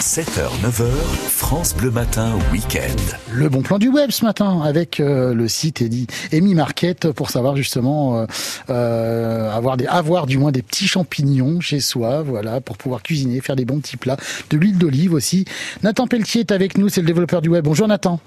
7h, 9h, France Bleu Matin, week-end. Le bon plan du web ce matin avec euh, le site Amy Market pour savoir justement euh, euh, avoir des avoir du moins des petits champignons chez soi, voilà, pour pouvoir cuisiner, faire des bons petits plats, de l'huile d'olive aussi. Nathan Pelletier est avec nous, c'est le développeur du web. Bonjour Nathan.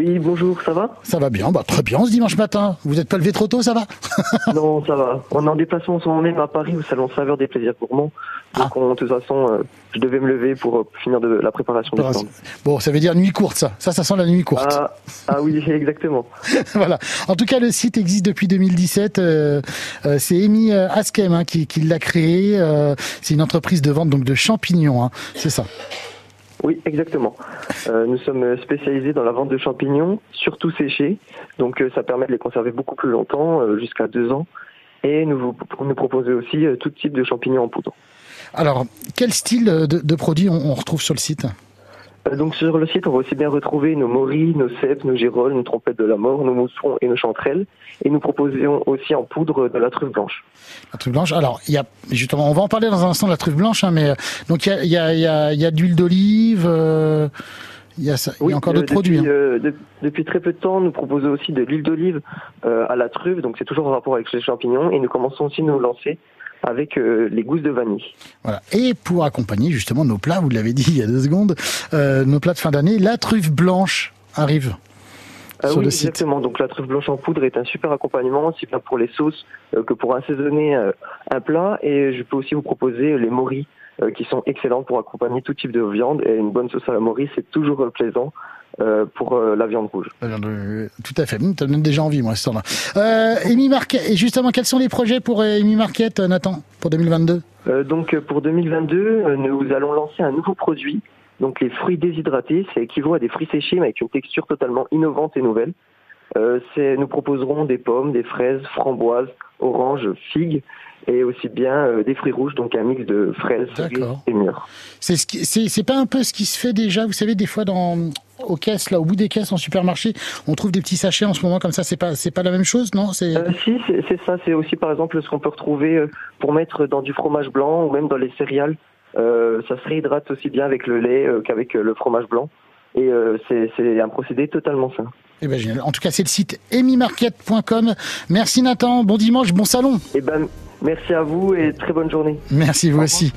Oui, bonjour, ça va? Ça va bien, bah très bien ce dimanche matin. Vous êtes pas levé trop tôt, ça va? Non, ça va. On est en déplacement en ce moment même à Paris au salon Saveur des plaisirs gourmands. Donc, on- de toute façon, euh, je devais me lever pour euh, finir de la préparation du stand. Bon, ça veut dire nuit courte, ça. Ça, ça sent la nuit courte. Ah, ah oui, exactement. voilà. En tout cas, le site existe depuis 2017. euh, euh, c'est Amy Askem hein, qui, qui l'a créé. euh, c'est une entreprise de vente donc de champignons. hein. C'est ça. Oui, exactement. Euh, nous sommes spécialisés dans la vente de champignons, surtout séchés. Donc, euh, ça permet de les conserver beaucoup plus longtemps, euh, jusqu'à deux ans. Et nous, vous, nous proposons aussi tout type de champignons en poudre. Alors, quel style de, de produits on, on retrouve sur le site? Donc sur le site, on va aussi bien retrouver nos morilles, nos cèpes, nos girolles, nos trompettes de la mort, nos mousserons et nos chanterelles. Et nous proposons aussi en poudre de la truffe blanche. La truffe blanche. Alors, il y a justement, on va en parler dans un instant de la truffe blanche, hein, mais euh, donc il y a, il y a, il y a, y a de l'huile d'olive. euh, il y a, ça, il y a encore euh, d'autres produits. Depuis, hein. euh, de- depuis très peu de temps, nous proposons aussi de l'huile d'olive euh, à la truffe, donc c'est toujours en rapport avec les champignons. Et nous commençons aussi à nous lancer avec euh, les gousses de vanille. Voilà. Et pour accompagner justement nos plats, vous l'avez dit il y a deux secondes, euh, nos plats de fin d'année, la truffe blanche arrive. Ah sur oui, le site. exactement. Donc la truffe blanche en poudre est un super accompagnement, aussi bien pour les sauces euh, que pour assaisonner euh, un plat. Et je peux aussi vous proposer les morilles euh, qui sont excellentes pour accompagner tout type de viande. Et une bonne sauce à la morille, c'est toujours plaisant pour la viande rouge. Tout à fait. Hum, Ça me donne déjà envie, moi, ce temps-là. Euh, Amy Market. Et justement, quels sont les projets pour Amy euh, Nathan, pour 2022 Euh, donc pour 2022, euh, nous allons lancer un nouveau produit. Donc les fruits déshydratés, ça équivaut à des fruits séchés mais avec une texture totalement innovante et nouvelle. Euh, c'est- nous proposerons des pommes, des fraises, framboises, oranges, figues et aussi bien euh, des fruits rouges, donc un mix de fraises, et mûres. C'est ce c'est c'est pas un peu ce qui se fait déjà, vous savez, des fois dans aux caisses, là, au bout des caisses en supermarché, on trouve des petits sachets en ce moment comme ça. C'est pas, c'est pas la même chose, non? C'est Euh, si, c'est c'est ça. C'est aussi par exemple ce qu'on peut retrouver pour mettre dans du fromage blanc ou même dans les céréales. Euh, ça se réhydrate aussi bien avec le lait euh, qu'avec euh, le fromage blanc. Et c'est un procédé totalement sain. Eh ben. En tout cas, c'est le site amymarket.com. Merci Nathan. Bon dimanche, bon salon. Eh ben, merci à vous et très bonne journée. Merci vous aussi.